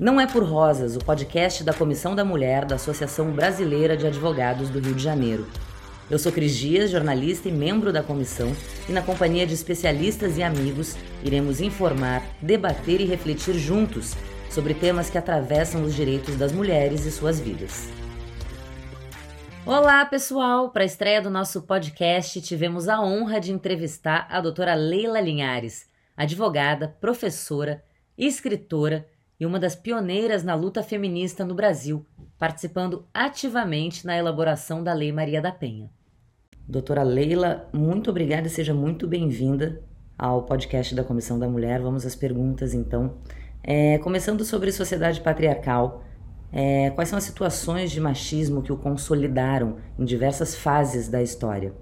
Não é por Rosas, o podcast da Comissão da Mulher da Associação Brasileira de Advogados do Rio de Janeiro. Eu sou Cris Dias, jornalista e membro da comissão, e na companhia de especialistas e amigos, iremos informar, debater e refletir juntos sobre temas que atravessam os direitos das mulheres e suas vidas. Olá, pessoal! Para a estreia do nosso podcast, tivemos a honra de entrevistar a doutora Leila Linhares, advogada, professora, escritora e uma das pioneiras na luta feminista no Brasil, participando ativamente na elaboração da Lei Maria da Penha. Doutora Leila, muito obrigada e seja muito bem-vinda ao podcast da Comissão da Mulher. Vamos às perguntas, então. É, começando sobre sociedade patriarcal, é, quais são as situações de machismo que o consolidaram em diversas fases da história?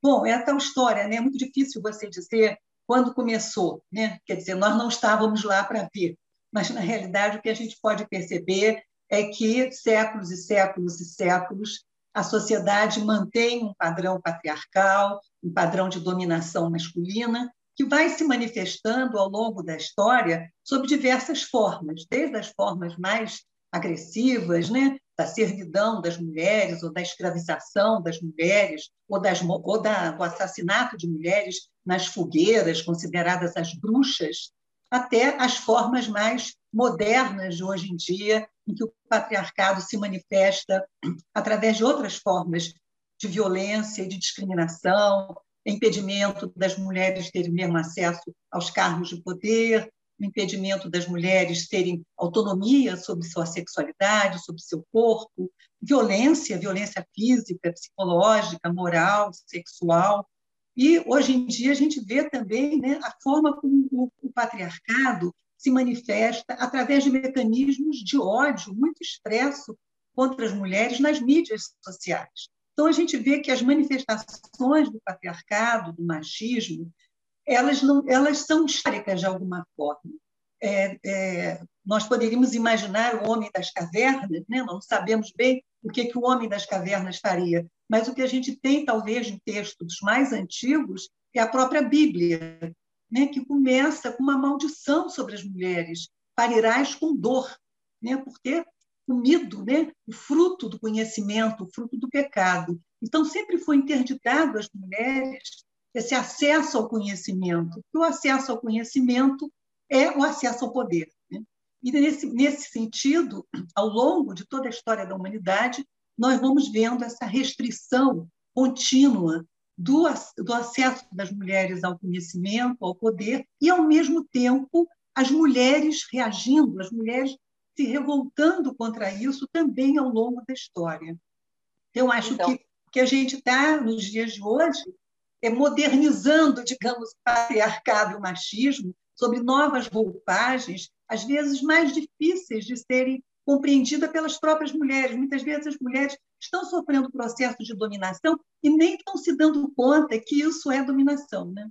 Bom, é a tal história, né? É muito difícil você dizer quando começou, né? Quer dizer, nós não estávamos lá para ver mas na realidade o que a gente pode perceber é que séculos e séculos e séculos a sociedade mantém um padrão patriarcal, um padrão de dominação masculina, que vai se manifestando ao longo da história sob diversas formas, desde as formas mais agressivas, né, da servidão das mulheres, ou da escravização das mulheres, ou, das, ou da, do assassinato de mulheres nas fogueiras, consideradas as bruxas, até as formas mais modernas de hoje em dia, em que o patriarcado se manifesta através de outras formas de violência e de discriminação, impedimento das mulheres terem mesmo acesso aos cargos de poder, impedimento das mulheres terem autonomia sobre sua sexualidade, sobre seu corpo, violência, violência física, psicológica, moral, sexual, e, hoje em dia, a gente vê também né, a forma como o, o patriarcado se manifesta através de mecanismos de ódio muito expresso contra as mulheres nas mídias sociais. Então, a gente vê que as manifestações do patriarcado, do machismo, elas, não, elas são históricas de alguma forma. É, é, nós poderíamos imaginar o homem das cavernas, né? não sabemos bem o que, que o homem das cavernas faria, mas o que a gente tem, talvez, em textos mais antigos é a própria Bíblia, né, que começa com uma maldição sobre as mulheres, parirás com dor, né, por ter comido né, o fruto do conhecimento, o fruto do pecado. Então, sempre foi interditado às mulheres esse acesso ao conhecimento, o acesso ao conhecimento é o acesso ao poder. Né? E, nesse, nesse sentido, ao longo de toda a história da humanidade, nós vamos vendo essa restrição contínua do, do acesso das mulheres ao conhecimento, ao poder, e, ao mesmo tempo, as mulheres reagindo, as mulheres se revoltando contra isso também ao longo da história. Eu acho então... que, que a gente está, nos dias de hoje, é modernizando, digamos, o patriarcado e o machismo sobre novas roupagens, às vezes mais difíceis de serem compreendida pelas próprias mulheres. Muitas vezes as mulheres estão sofrendo processo de dominação e nem estão se dando conta que isso é dominação. Né?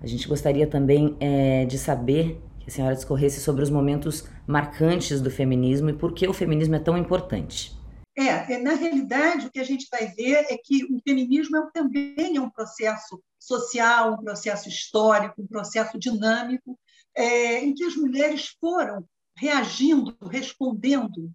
A gente gostaria também é, de saber que a senhora discorresse sobre os momentos marcantes do feminismo e por que o feminismo é tão importante. É, é na realidade, o que a gente vai ver é que o feminismo é, também é um processo social, um processo histórico, um processo dinâmico, é, em que as mulheres foram reagindo, respondendo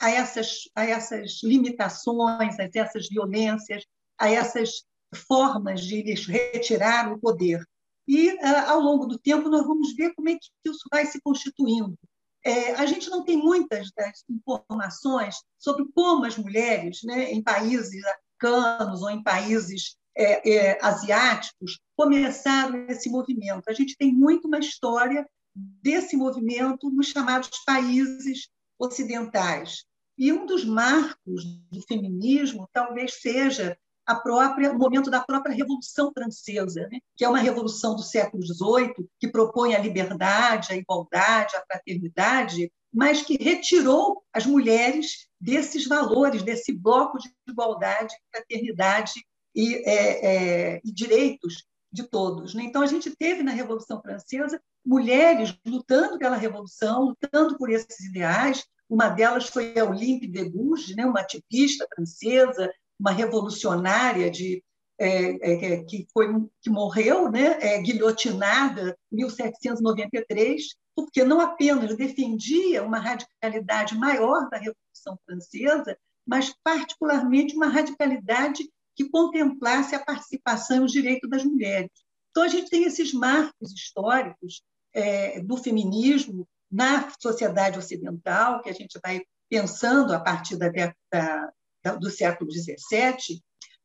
a essas, a essas limitações, a essas violências, a essas formas de lhes retirar o poder. E, ah, ao longo do tempo, nós vamos ver como é que isso vai se constituindo. É, a gente não tem muitas das informações sobre como as mulheres, né, em países africanos ou em países é, é, asiáticos começaram esse movimento. A gente tem muito uma história desse movimento nos chamados países ocidentais. E um dos marcos do feminismo talvez seja a própria, o momento da própria Revolução Francesa, né? que é uma revolução do século XVIII que propõe a liberdade, a igualdade, a fraternidade, mas que retirou as mulheres desses valores, desse bloco de igualdade, fraternidade e, é, é, e direitos de todos. Né? Então, a gente teve na Revolução Francesa mulheres lutando pela Revolução, lutando por esses ideais. Uma delas foi a Olympe de Gouges, né? uma ativista francesa, uma revolucionária de, é, é, que foi que morreu, né, é, guilhotinada em 1793, porque não apenas defendia uma radicalidade maior da Revolução Francesa, mas particularmente uma radicalidade que contemplasse a participação e os direitos das mulheres. Então a gente tem esses marcos históricos é, do feminismo na sociedade ocidental que a gente vai pensando a partir da, da, da do século XVII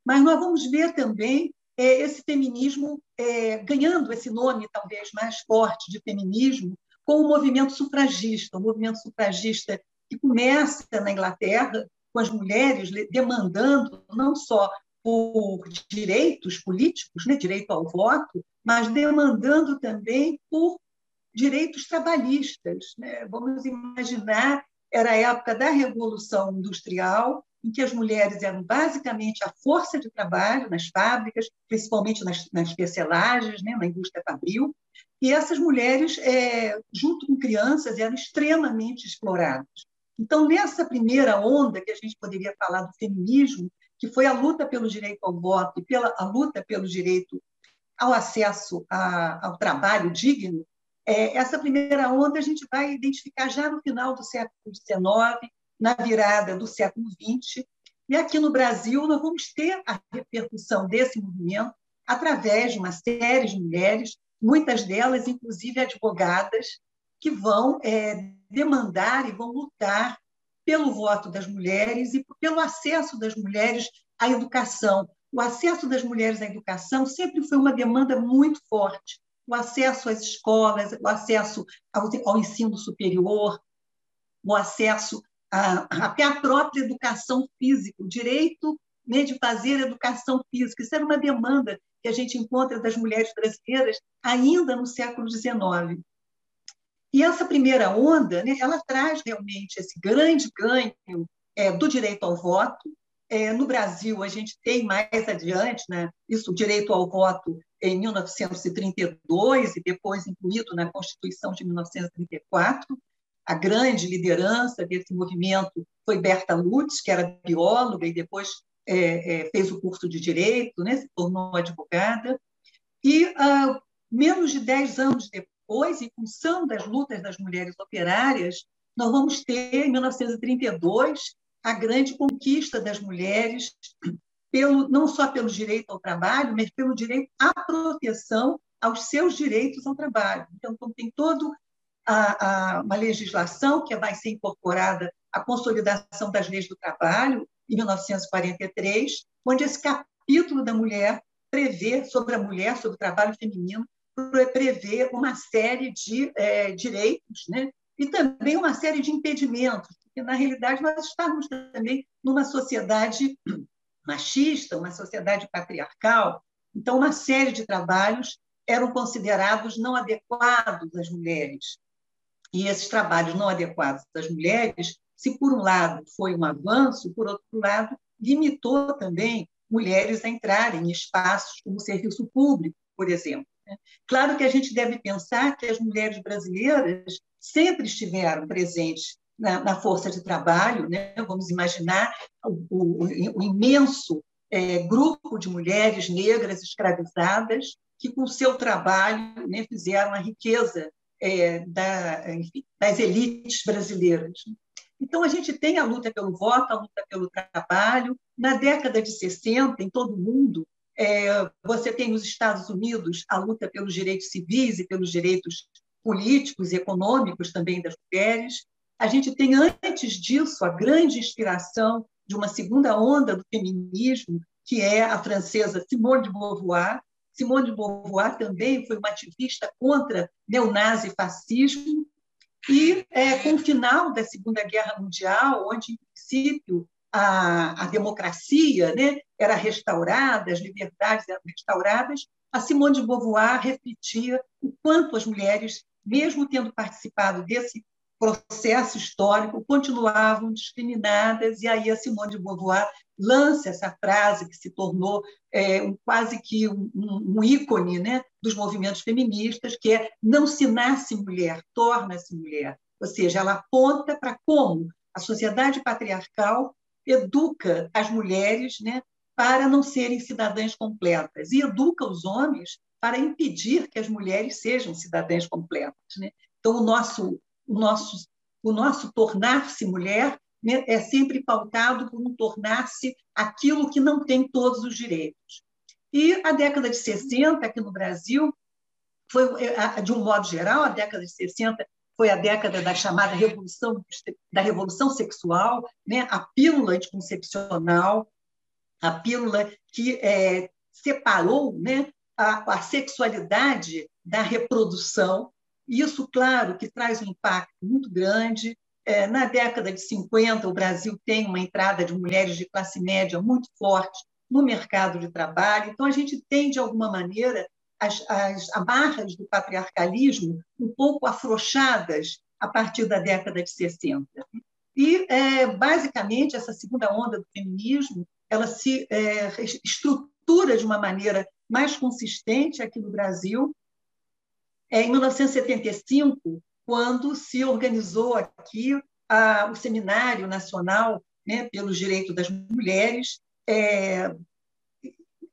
mas nós vamos ver também é, esse feminismo é, ganhando esse nome talvez mais forte de feminismo com o movimento sufragista, o movimento sufragista que começa na Inglaterra com as mulheres demandando não só por direitos políticos, né, direito ao voto, mas demandando também por direitos trabalhistas. Né? Vamos imaginar, era a época da Revolução Industrial, em que as mulheres eram basicamente a força de trabalho nas fábricas, principalmente nas, nas tecelagens, né, na indústria fabril, e essas mulheres, é, junto com crianças, eram extremamente exploradas. Então, nessa primeira onda que a gente poderia falar do feminismo, que foi a luta pelo direito ao voto e pela a luta pelo direito ao acesso a, ao trabalho digno, é, essa primeira onda a gente vai identificar já no final do século XIX, na virada do século XX. E aqui no Brasil, nós vamos ter a repercussão desse movimento através de uma série de mulheres, muitas delas, inclusive, advogadas, que vão é, demandar e vão lutar pelo voto das mulheres e pelo acesso das mulheres à educação. O acesso das mulheres à educação sempre foi uma demanda muito forte. O acesso às escolas, o acesso ao, ao ensino superior, o acesso até a própria educação física, o direito né, de fazer educação física. Isso era uma demanda que a gente encontra das mulheres brasileiras ainda no século XIX. E essa primeira onda, né, ela traz realmente esse grande ganho é, do direito ao voto. É, no Brasil, a gente tem mais adiante né, isso, o direito ao voto em 1932 e depois incluído na Constituição de 1934 a grande liderança desse movimento foi Berta Lutz, que era bióloga e depois é, é, fez o curso de Direito, né, se tornou advogada. E, ah, menos de dez anos depois, em função das lutas das mulheres operárias, nós vamos ter, em 1932, a grande conquista das mulheres, pelo, não só pelo direito ao trabalho, mas pelo direito à proteção aos seus direitos ao trabalho. Então, tem todo a, a, uma legislação que vai ser incorporada à consolidação das leis do trabalho, em 1943, onde esse capítulo da mulher prevê, sobre a mulher, sobre o trabalho feminino, prevê uma série de é, direitos né? e também uma série de impedimentos, porque, na realidade, nós estamos também numa sociedade machista, uma sociedade patriarcal, então, uma série de trabalhos eram considerados não adequados às mulheres e esses trabalhos não adequados das mulheres, se por um lado foi um avanço, por outro lado, limitou também mulheres a entrarem em espaços como o serviço público, por exemplo. Claro que a gente deve pensar que as mulheres brasileiras sempre estiveram presentes na, na força de trabalho, né? vamos imaginar o, o, o imenso é, grupo de mulheres negras escravizadas que, com seu trabalho, né, fizeram a riqueza é, da, enfim, das elites brasileiras. Então, a gente tem a luta pelo voto, a luta pelo trabalho. Na década de 60, em todo o mundo, é, você tem nos Estados Unidos a luta pelos direitos civis e pelos direitos políticos e econômicos também das mulheres. A gente tem, antes disso, a grande inspiração de uma segunda onda do feminismo, que é a francesa Simone de Beauvoir, Simone de Beauvoir também foi uma ativista contra neonazi-fascismo, e é, com o final da Segunda Guerra Mundial, onde, em princípio, a, a democracia né, era restaurada, as liberdades eram restauradas, a Simone de Beauvoir refletia o quanto as mulheres, mesmo tendo participado desse processo histórico, continuavam discriminadas, e aí a Simone de Beauvoir lança essa frase que se tornou é, um, quase que um, um, ícone né, dos movimentos feministas, que é não se nasce mulher, torna-se mulher. Ou seja, ela aponta para como a sociedade patriarcal educa as mulheres né, para não serem cidadãs completas e educa os homens para impedir que as mulheres sejam cidadãs completas. Né? Então, o nosso, o nosso, o nosso tornar-se mulher né, é sempre pautado por um tornar-se aquilo que não tem todos os direitos. E a década de 60, aqui no Brasil, foi, de um modo geral, a década de 60 foi a década da chamada revolução da revolução sexual, né? a pílula anticoncepcional, a pílula que é, separou né, a, a sexualidade da reprodução. Isso, claro, que traz um impacto muito grande. É, na década de 50, o Brasil tem uma entrada de mulheres de classe média muito forte no mercado de trabalho. Então, a gente tem, de alguma maneira, as, as amarras do patriarcalismo um pouco afrouxadas a partir da década de 60. E, é, basicamente, essa segunda onda do feminismo ela se é, estrutura de uma maneira mais consistente aqui no Brasil. É, em 1975, quando se organizou aqui a, o Seminário Nacional né, pelos Direitos das Mulheres, é,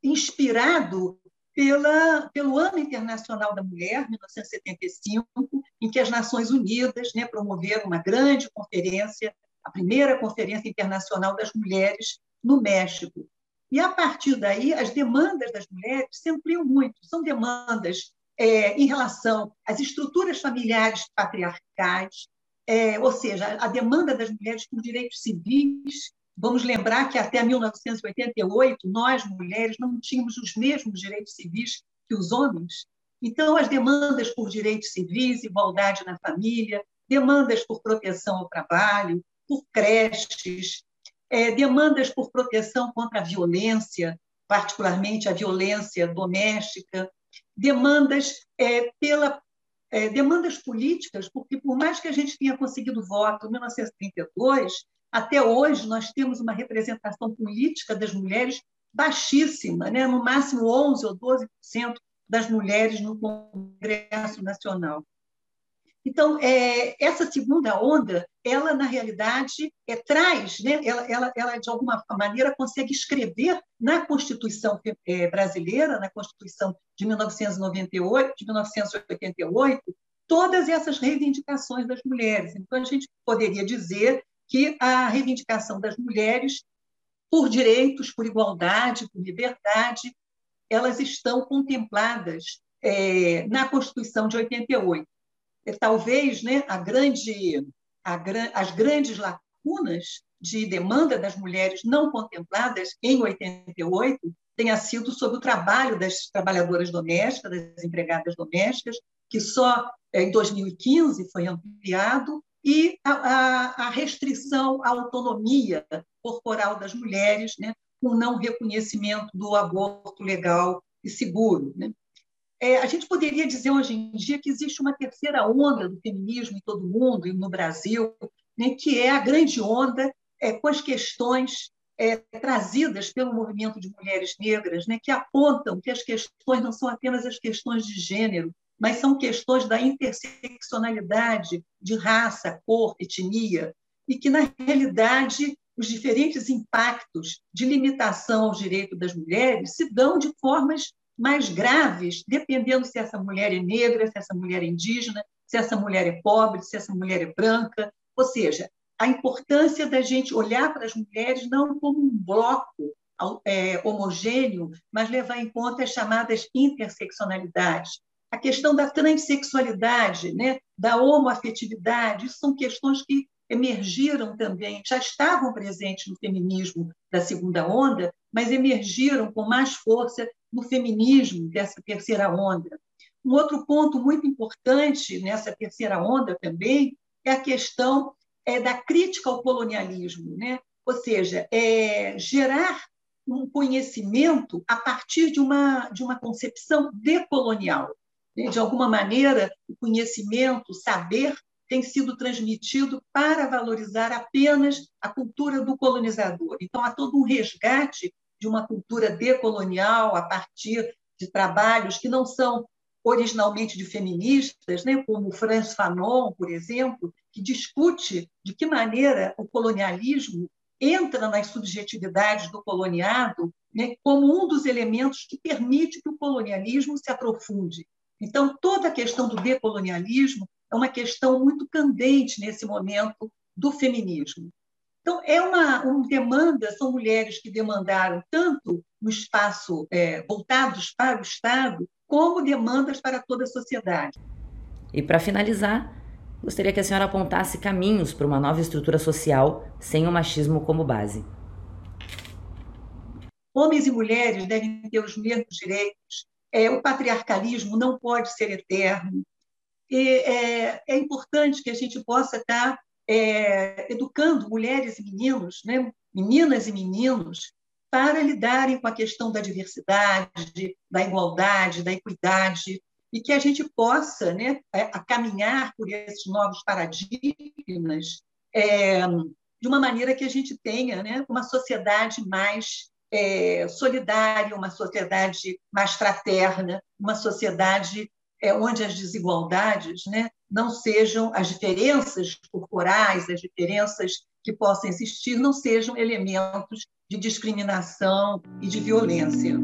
inspirado pela, pelo Ano Internacional da Mulher, 1975, em que as Nações Unidas né, promoveram uma grande conferência, a primeira Conferência Internacional das Mulheres, no México. E, a partir daí, as demandas das mulheres se ampliam muito. São demandas é, em relação às estruturas familiares patriarcais, é, ou seja, a demanda das mulheres por direitos civis. Vamos lembrar que até 1988, nós, mulheres, não tínhamos os mesmos direitos civis que os homens. Então, as demandas por direitos civis, igualdade na família, demandas por proteção ao trabalho, por creches, é, demandas por proteção contra a violência, particularmente a violência doméstica, demandas é, pela é, demandas políticas, porque por mais que a gente tenha conseguido voto em 1932, até hoje nós temos uma representação política das mulheres baixíssima, né? no máximo 11 ou 12% das mulheres no Congresso Nacional. Então, é, essa segunda onda, ela, na realidade, é, traz, né, ela, ela, ela, de alguma maneira, consegue escrever na Constituição é, brasileira, na Constituição de 1998, de 1988, todas essas reivindicações das mulheres. Então, a gente poderia dizer que a reivindicação das mulheres por direitos, por igualdade, por liberdade, elas estão contempladas é, na Constituição de 88 talvez né, a grande, a, as grandes lacunas de demanda das mulheres não contempladas em 88 tenha sido sobre o trabalho das trabalhadoras domésticas, das empregadas domésticas, que só eh, em 2015 foi ampliado, e a, a, a restrição à autonomia corporal das mulheres, né, com não reconhecimento do aborto legal e seguro. Né? É, a gente poderia dizer hoje em dia que existe uma terceira onda do feminismo em todo o mundo e no Brasil, né, que é a grande onda é, com as questões é, trazidas pelo movimento de mulheres negras, né, que apontam que as questões não são apenas as questões de gênero, mas são questões da interseccionalidade de raça, cor, etnia, e que, na realidade, os diferentes impactos de limitação aos direitos das mulheres se dão de formas mais graves, dependendo se essa mulher é negra, se essa mulher é indígena, se essa mulher é pobre, se essa mulher é branca. Ou seja, a importância da gente olhar para as mulheres não como um bloco é, homogêneo, mas levar em conta as chamadas interseccionalidades. A questão da transexualidade, né, da homoafetividade, isso são questões que emergiram também, já estavam presentes no feminismo da segunda onda, mas emergiram com mais força no feminismo dessa terceira onda. Um outro ponto muito importante nessa terceira onda também é a questão é, da crítica ao colonialismo, né? ou seja, é, gerar um conhecimento a partir de uma, de uma concepção decolonial. De alguma maneira, o conhecimento, o saber, tem sido transmitido para valorizar apenas a cultura do colonizador. Então, há todo um resgate de uma cultura decolonial a partir de trabalhos que não são originalmente de feministas, né, como Franz Fanon, por exemplo, que discute de que maneira o colonialismo entra nas subjetividades do coloniado né, como um dos elementos que permite que o colonialismo se aprofunde. Então, toda a questão do decolonialismo é uma questão muito candente nesse momento do feminismo. Então, é uma, uma demanda, são mulheres que demandaram tanto no espaço é, voltados para o Estado, como demandas para toda a sociedade. E para finalizar, gostaria que a senhora apontasse caminhos para uma nova estrutura social sem o machismo como base. Homens e mulheres devem ter os mesmos direitos. É, o patriarcalismo não pode ser eterno. E, é, é importante que a gente possa estar é, educando mulheres e meninos, né? meninas e meninos, para lidarem com a questão da diversidade, da igualdade, da equidade, e que a gente possa né, é, a caminhar por esses novos paradigmas é, de uma maneira que a gente tenha né, uma sociedade mais é, solidária, uma sociedade mais fraterna, uma sociedade é, onde as desigualdades né, não sejam, as diferenças corporais, as diferenças que possam existir, não sejam elementos de discriminação e de violência.